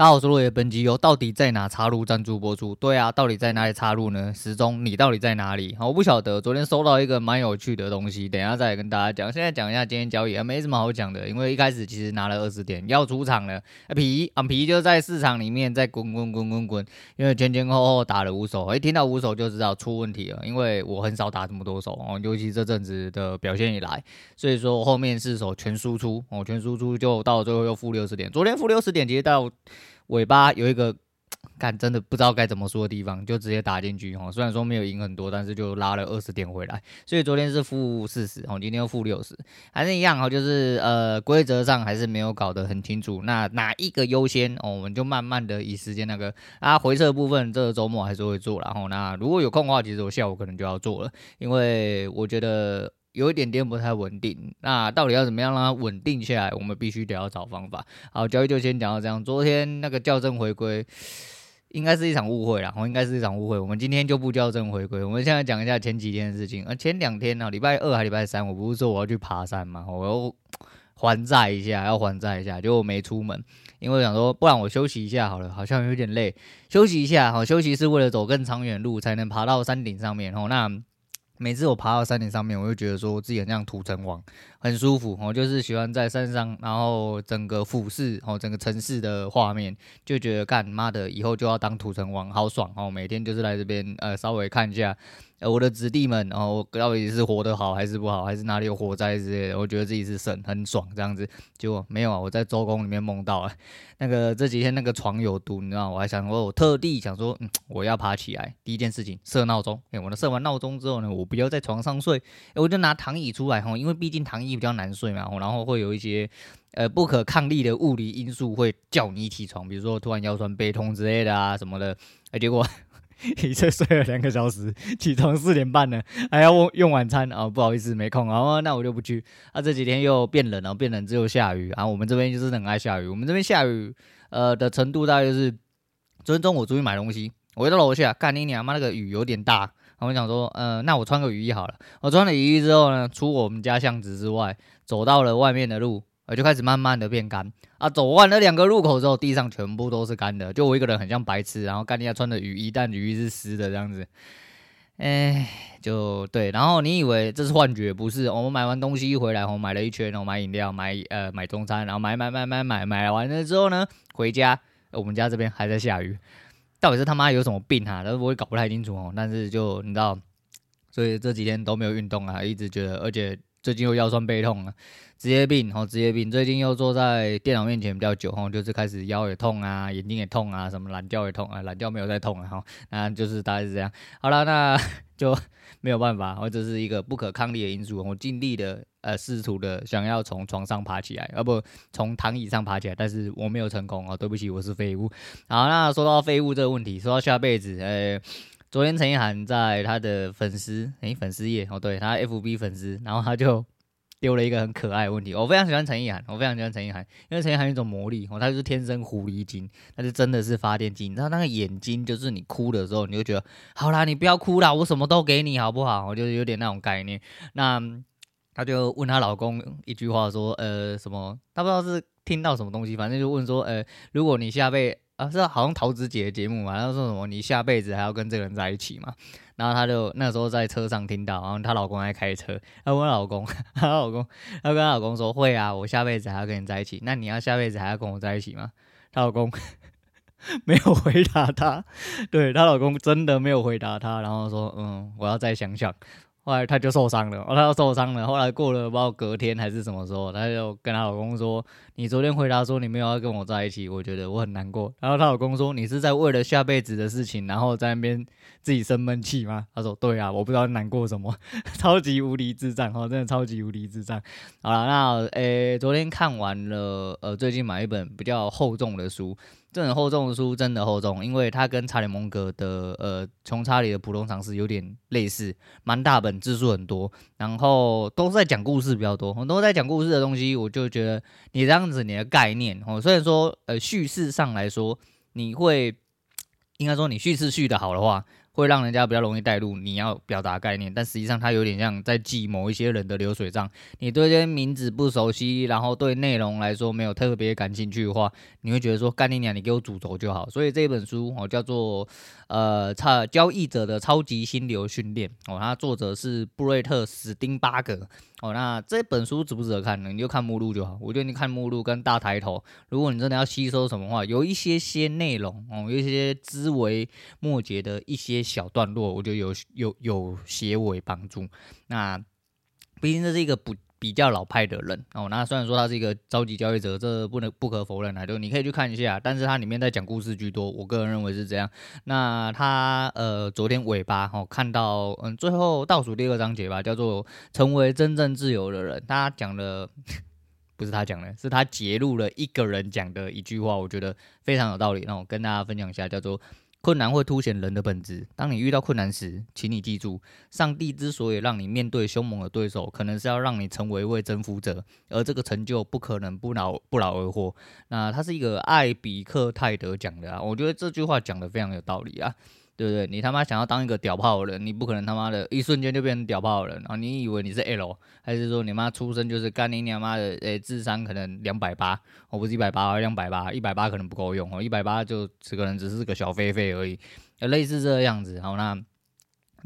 大家好，我是落叶，本集由到底在哪插入赞助播出。对啊，到底在哪里插入呢？时钟，你到底在哪里？好，我不晓得。昨天收到一个蛮有趣的东西，等一下再来跟大家讲。现在讲一下今天交易啊，没什么好讲的，因为一开始其实拿了二十点要出场了，皮啊皮就在市场里面在滚滚滚滚滚，因为前前后后打了五手，一听到五手就知道出问题了，因为我很少打这么多手哦，尤其这阵子的表现以来，所以说后面四手全输出哦，全输出就到最后又负六十点，昨天负六十点其实到。尾巴有一个，看真的不知道该怎么说的地方，就直接打进去哈。虽然说没有赢很多，但是就拉了二十点回来。所以昨天是负四十，哦，今天又负六十，还是一样哈，就是呃规则上还是没有搞得很清楚。那哪一个优先哦？我们就慢慢的以时间那个啊回撤部分，这个周末还是会做。然后那如果有空的话，其实我下午可能就要做了，因为我觉得。有一点点不太稳定，那到底要怎么样让它稳定下来？我们必须得要找方法。好，交易就先讲到这样。昨天那个校正回归，应该是一场误会啦，我应该是一场误会。我们今天就不校正回归，我们现在讲一下前几天的事情。呃，前两天呢，礼拜二还礼拜三，我不是说我要去爬山嘛，我 要还债一下，要还债一下，就没出门，因为想说，不然我休息一下好了，好像有点累，休息一下。好，休息是为了走更长远路，才能爬到山顶上面。哦，那。每次我爬到山顶上面，我就觉得说自己很像土城王，很舒服。我就是喜欢在山上，然后整个俯视哦，整个城市的画面，就觉得干妈的以后就要当土城王，好爽哦！每天就是来这边呃，稍微看一下。呃，我的子弟们，然后到底是活得好还是不好，还是哪里有火灾之类的？我觉得自己是神，很爽这样子。结果没有啊，我在周公里面梦到了那个这几天那个床有毒，你知道？我还想说，我特地想说，嗯，我要爬起来，第一件事情设闹钟。哎，我呢设完闹钟之后呢，我不要在床上睡，我就拿躺椅出来哈，因为毕竟躺椅比较难睡嘛，然后会有一些呃不可抗力的物理因素会叫你起床，比如说突然腰酸背痛之类的啊什么的。哎，结果。一次睡了两个小时，起床四点半了，还要用晚餐啊、哦！不好意思，没空啊，那我就不去。啊，这几天又变冷了，变冷之后下雨啊。我们这边就是很爱下雨，我们这边下雨呃的程度大概就是，昨天中午出去买东西，我回到楼下，干你娘妈那个雨有点大，然后我想说，呃，那我穿个雨衣好了。我穿了雨衣之后呢，出我们家巷子之外，走到了外面的路。我就开始慢慢的变干啊，走完了两个路口之后，地上全部都是干的，就我一个人很像白痴，然后干你家穿的雨衣，但雨衣是湿的这样子，哎，就对，然后你以为这是幻觉，不是？我们买完东西一回来，我买了一圈，然后买饮料，买呃买中餐，然后买买买买买买完了之后呢，回家，我们家这边还在下雨，到底是他妈有什么病哈、啊？但是我也搞不太清楚哦，但是就你知道，所以这几天都没有运动啊，一直觉得，而且。最近又腰酸背痛了，职业病，吼，职业病。最近又坐在电脑面前比较久，吼，就是开始腰也痛啊，眼睛也痛啊，什么懒觉也痛啊，懒觉没有再痛了，哈，那就是大概是这样。好了，那 就没有办法，或者是一个不可抗力的因素。我尽力的，呃，试图的想要从床上爬起来，啊不，从躺椅上爬起来，但是我没有成功哦，对不起，我是废物。好，那说到废物这个问题，说到下辈子，呃。昨天陈意涵在他的粉丝诶、粉丝页哦，对他 FB 粉丝，然后他就丢了一个很可爱的问题。我非常喜欢陈意涵，我非常喜欢陈意涵，因为陈意涵有一种魔力哦，他就是天生狐狸精，他是真的是发电机。你知道那个眼睛，就是你哭的时候，你就觉得好啦，你不要哭啦，我什么都给你好不好？我就有点那种概念。那他就问她老公一句话说，呃，什么？他不知道是听到什么东西，反正就问说，呃，如果你下辈。啊，是好像陶子姐的节目嘛，然后说什么你下辈子还要跟这个人在一起嘛？然后她就那时候在车上听到，然后她老公在开车，她问老公，她老公，她跟她老公说会啊，我下辈子还要跟你在一起，那你要下辈子还要跟我在一起吗？她老公 没有回答她，对，她老公真的没有回答她，然后说嗯，我要再想想。后来她就受伤了，哦，她要受伤了。后来过了不知道隔天还是什么时候，她就跟她老公说：“你昨天回答说你没有要跟我在一起，我觉得我很难过。”然后她老公说：“你是在为了下辈子的事情，然后在那边自己生闷气吗？”她说：“对啊，我不知道难过什么，超级无敌智障，哦，真的超级无敌智障。”好了，那诶，昨天看完了，呃，最近买一本比较厚重的书。这本厚重的书真的厚重，因为它跟查理蒙格的呃《穷查理的普通常识》有点类似，蛮大本，字数很多，然后都是在讲故事比较多，很多在讲故事的东西，我就觉得你这样子你的概念哦，虽然说呃叙事上来说，你会应该说你叙事叙的好的话，会让人家比较容易带入你要表达概念，但实际上它有点像在记某一些人的流水账。你对这些名字不熟悉，然后对内容来说没有特别感兴趣的话，你会觉得说干你娘，你给我主轴就好。所以这本书哦叫做呃超交易者的超级心流训练哦，它作者是布瑞特史丁巴格哦。那这本书值不值得看呢？你就看目录就好。我觉得你看目录跟大抬头，如果你真的要吸收什么话，有一些些内容哦，有一些枝微末节的一些。小段落，我觉得有有有些微帮助。那毕竟这是一个不比较老派的人哦。那虽然说他是一个超级交易者，这不能不可否认啊。就你可以去看一下，但是它里面在讲故事居多。我个人认为是这样。那他呃，昨天尾巴哦，看到嗯，最后倒数第二章节吧，叫做“成为真正自由的人”。他讲的 不是他讲的，是他截录了一个人讲的一句话，我觉得非常有道理。那我跟大家分享一下，叫做。困难会凸显人的本质。当你遇到困难时，请你记住，上帝之所以让你面对凶猛的对手，可能是要让你成为一位征服者，而这个成就不可能不劳不劳而获。那他是一个艾比克泰德讲的啊，我觉得这句话讲的非常有道理啊。对不对？你他妈想要当一个屌炮的人，你不可能他妈的一瞬间就变成屌炮的人啊！你以为你是 L，还是说你妈出生就是干你娘妈的？诶，智商可能两百八，我不是一百八，两百八，一百八可能不够用哦，一百八就只可能只是个小飞飞而已，类似这个样子。好，那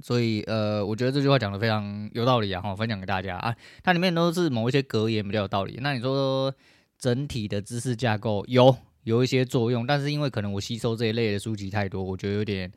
所以呃，我觉得这句话讲的非常有道理啊，哈，分享给大家啊。它里面都是某一些格言比较有道理。那你说整体的知识架构有有一些作用，但是因为可能我吸收这一类的书籍太多，我觉得有点。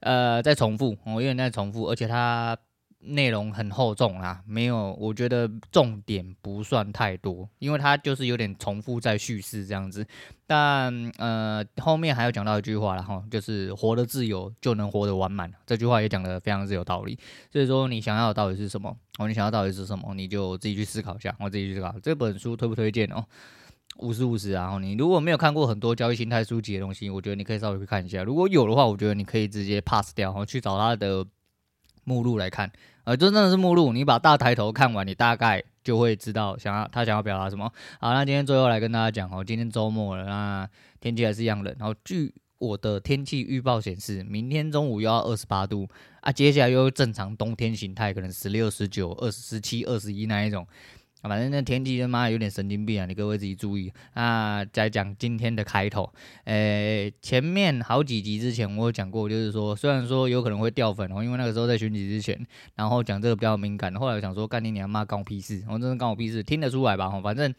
呃，在重复，我有点在重复，而且它内容很厚重啊，没有，我觉得重点不算太多，因为它就是有点重复在叙事这样子。但呃，后面还有讲到一句话了哈，就是活得自由就能活得完满，这句话也讲得非常之有道理。所以说，你想要的到底是什么？哦，你想要到底是什么？你就自己去思考一下，我自己去思考。这本书推不推荐哦？五十五十！然后你如果没有看过很多交易心态书籍的东西，我觉得你可以稍微去看一下。如果有的话，我觉得你可以直接 pass 掉，然后去找它的目录来看。呃，就真的是目录，你把大抬头看完，你大概就会知道想要他想要表达什么。好，那今天最后来跟大家讲哦，今天周末了，那天气还是一样冷。然后据我的天气预报显示，明天中午又要二十八度啊，接下来又正常冬天形态，可能十六、十九、二、十七、二十一那一种。反正那天气他妈有点神经病啊！你各位自己注意啊。再讲今天的开头，诶、前面好几集之前我有讲过，就是说虽然说有可能会掉粉哦，因为那个时候在选举之前，然后讲这个比较敏感。后来我想说，干你娘妈关我屁事！我真的关我屁事，听得出来吧？反正。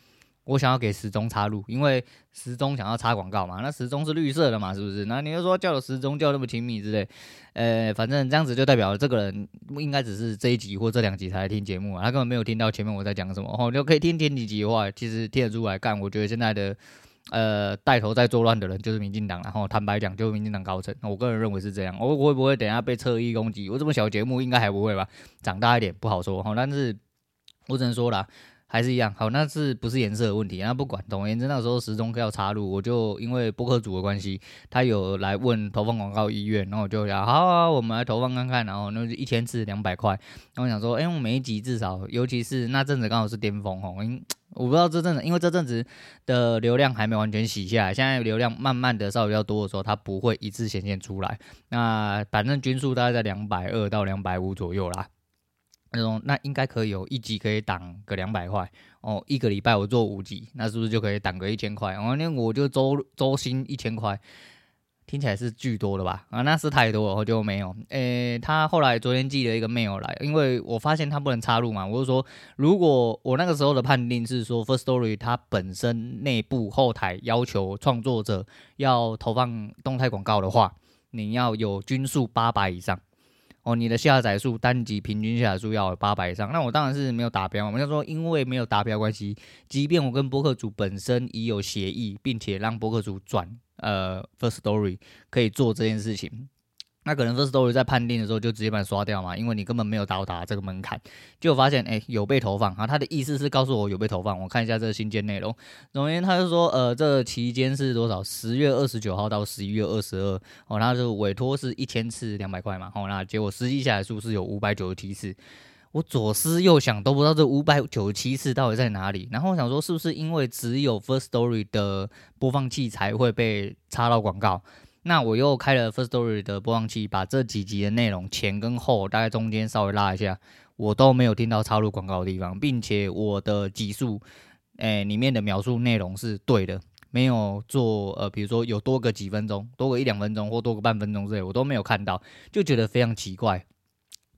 我想要给时钟插入，因为时钟想要插广告嘛，那时钟是绿色的嘛，是不是？那你就说叫了时钟叫那么亲密之类，呃，反正这样子就代表这个人应该只是这一集或这两集才来听节目啊，他根本没有听到前面我在讲什么。哦，你就可以听前几集的话，其实听得出来。干，我觉得现在的呃带头在作乱的人就是民进党，然后坦白讲就是民进党高层，我个人认为是这样。我会不会等下被侧翼攻击？我这么小节目应该还不会吧？长大一点不好说哈，但是我只能说了。还是一样好，那是不是颜色的问题？那不管，总而言之，那时候时钟要插入，我就因为播客组的关系，他有来问投放广告意愿，然后我就讲好啊，我们来投放看看，然后那就一千次两百块，然后我想说，哎、欸，我每一集至少，尤其是那阵子刚好是巅峰哦，因我不知道这阵子，因为这阵子的流量还没完全洗下来，现在流量慢慢的稍微比较多的时候，它不会一次显现出来，那反正均数大概在两百二到两百五左右啦。那种那应该可以有一集可以挡个两百块哦，一个礼拜我做五集，那是不是就可以挡个一千块？哦，那我就周周薪一千块，听起来是巨多的吧？啊，那是太多，我就没有。诶、他后来昨天寄了一个 mail 来，因为我发现他不能插入嘛，我就说，如果我那个时候的判定是说，Firstory 它本身内部后台要求创作者要投放动态广告的话，你要有均数八百以上。哦，你的下载数单集平均下载数要八百以上，那我当然是没有达标。我们就说，因为没有达标关系，即便我跟播客主本身已有协议，并且让播客主转呃，First Story 可以做这件事情。那可能 First Story 在判定的时候就直接把你刷掉嘛，因为你根本没有到达这个门槛，就发现哎、有被投放啊，他的意思是告诉我有被投放，我看一下这个信件内容，总而言之他就说呃这期间是多少？十月二十九号到十一月二十二。哦，然后就委托是一千次两百块嘛，哦那结果实际下来数是有五百九十七次，我左思右想都不知道这五百九十七次到底在哪里，然后我想说是不是因为只有 First Story 的播放器才会被插到广告？那我又开了 First Story 的播放器，把这几集的内容前跟后大概中间稍微拉一下，我都没有听到插入广告的地方，并且我的集数，诶，里面的描述内容是对的，没有做呃，比如说有多个几分钟，多个一两分钟或多个半分钟之类，我都没有看到，就觉得非常奇怪。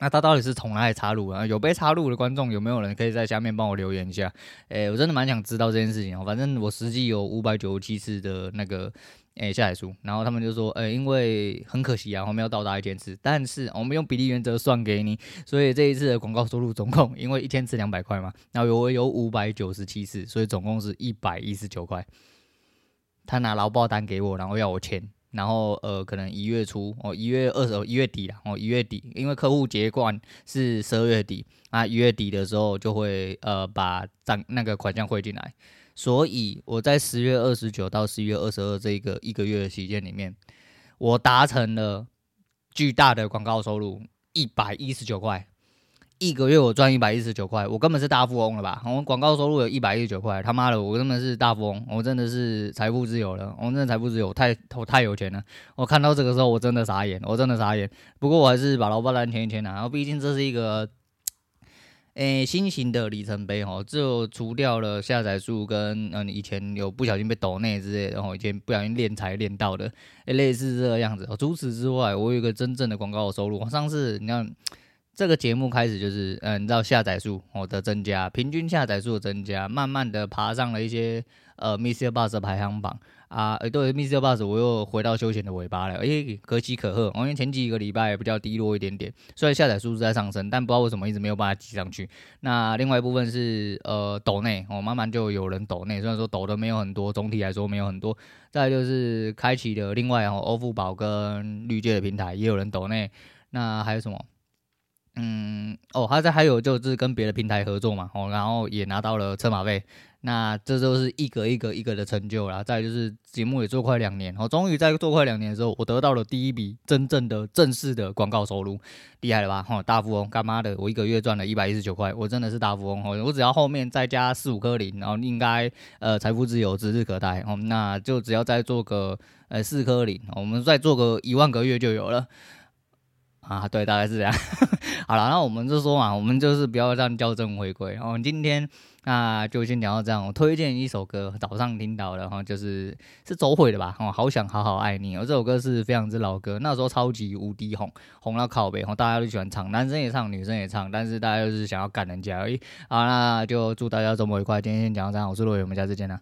那他到底是从哪里插入啊？有被插入的观众有没有人可以在下面帮我留言一下？诶、我真的蛮想知道这件事情哦。反正我实际有五百九十七次的那个诶、欸、下载书，然后他们就说，诶、因为很可惜啊，我们要到达一千次，但是我们用比例原则算给你，所以这一次的广告收入总共，因为一千次两百块嘛，然后我有五百九十七次，所以总共是一百一十九块。他拿劳报单给我，然后要我签。然后呃，可能一月初哦，一月二十一月底啦，哦，一月底，因为客户结款是十二月底，啊，一月底的时候就会呃把账那个款项汇进来，所以我在十月二十九到十一月二十二这个一个月的期间里面，我达成了巨大的广告收入一百一十九块。一个月我赚一百一十九块，我根本是大富翁了吧？我广告收入有一百一十九块，他妈的，我根本是大富翁，我真的是财富自由了，我真的财富自由，太我太有钱了。我看到这个时候，我真的傻眼，我真的傻眼。不过我还是把劳报单填一填啊，然后毕竟这是一个，诶、新型的里程碑哦，就除掉了下载数跟嗯以前有不小心被抖内之类，然后以前不小心练财练到的，诶、类似这个样子。除此之外，我有一个真正的广告收入，上次你看。这个节目开始就是，嗯，你知道下载数哦的增加，平均下载数的增加，慢慢的爬上了一些呃 MixerBox 的排行榜啊，对，MixerBox 我又回到休闲的尾巴了，诶，可喜可贺，因为前几个礼拜比较低落一点点，虽然下载数是在上升，但不知道为什么一直没有办法挤上去。那另外一部分是呃抖内哦，慢慢就有人抖内，虽然说抖的没有很多，总体来说没有很多。再就是开启了另外哦，欧付宝跟绿界的平台也有人抖内，那还有什么？嗯，哦，他在还有就是跟别的平台合作嘛，哦，然后也拿到了车马费，那这都是一格一格一格的成就啦。再就是节目也做快两年，哦，终于在做快两年的时候，我得到了第一笔真正的正式的广告收入，厉害了吧？哦，大富翁，干妈的，我一个月赚了一百一十九块，我真的是大富翁哦！我只要后面再加四五颗零，然后应该呃财富自由指日可待哦。那就只要再做个呃四颗零，我们再做个一万个月就有了。啊，对，大概是这样。好了，那我们就说嘛，我们就是不要让校正回归。然后今天那就先聊到这样。我推荐一首歌，早上听到的哈，就是是走火的吧？哦，好想好好爱你。哦，这首歌是非常之老歌，那时候超级无敌红，红到靠北，大家都喜欢唱，男生也唱，女生也唱，但是大家就是想要干人家而已。好，那就祝大家周末愉快。今天先讲到这样，我是洛伟，我们下次见啦。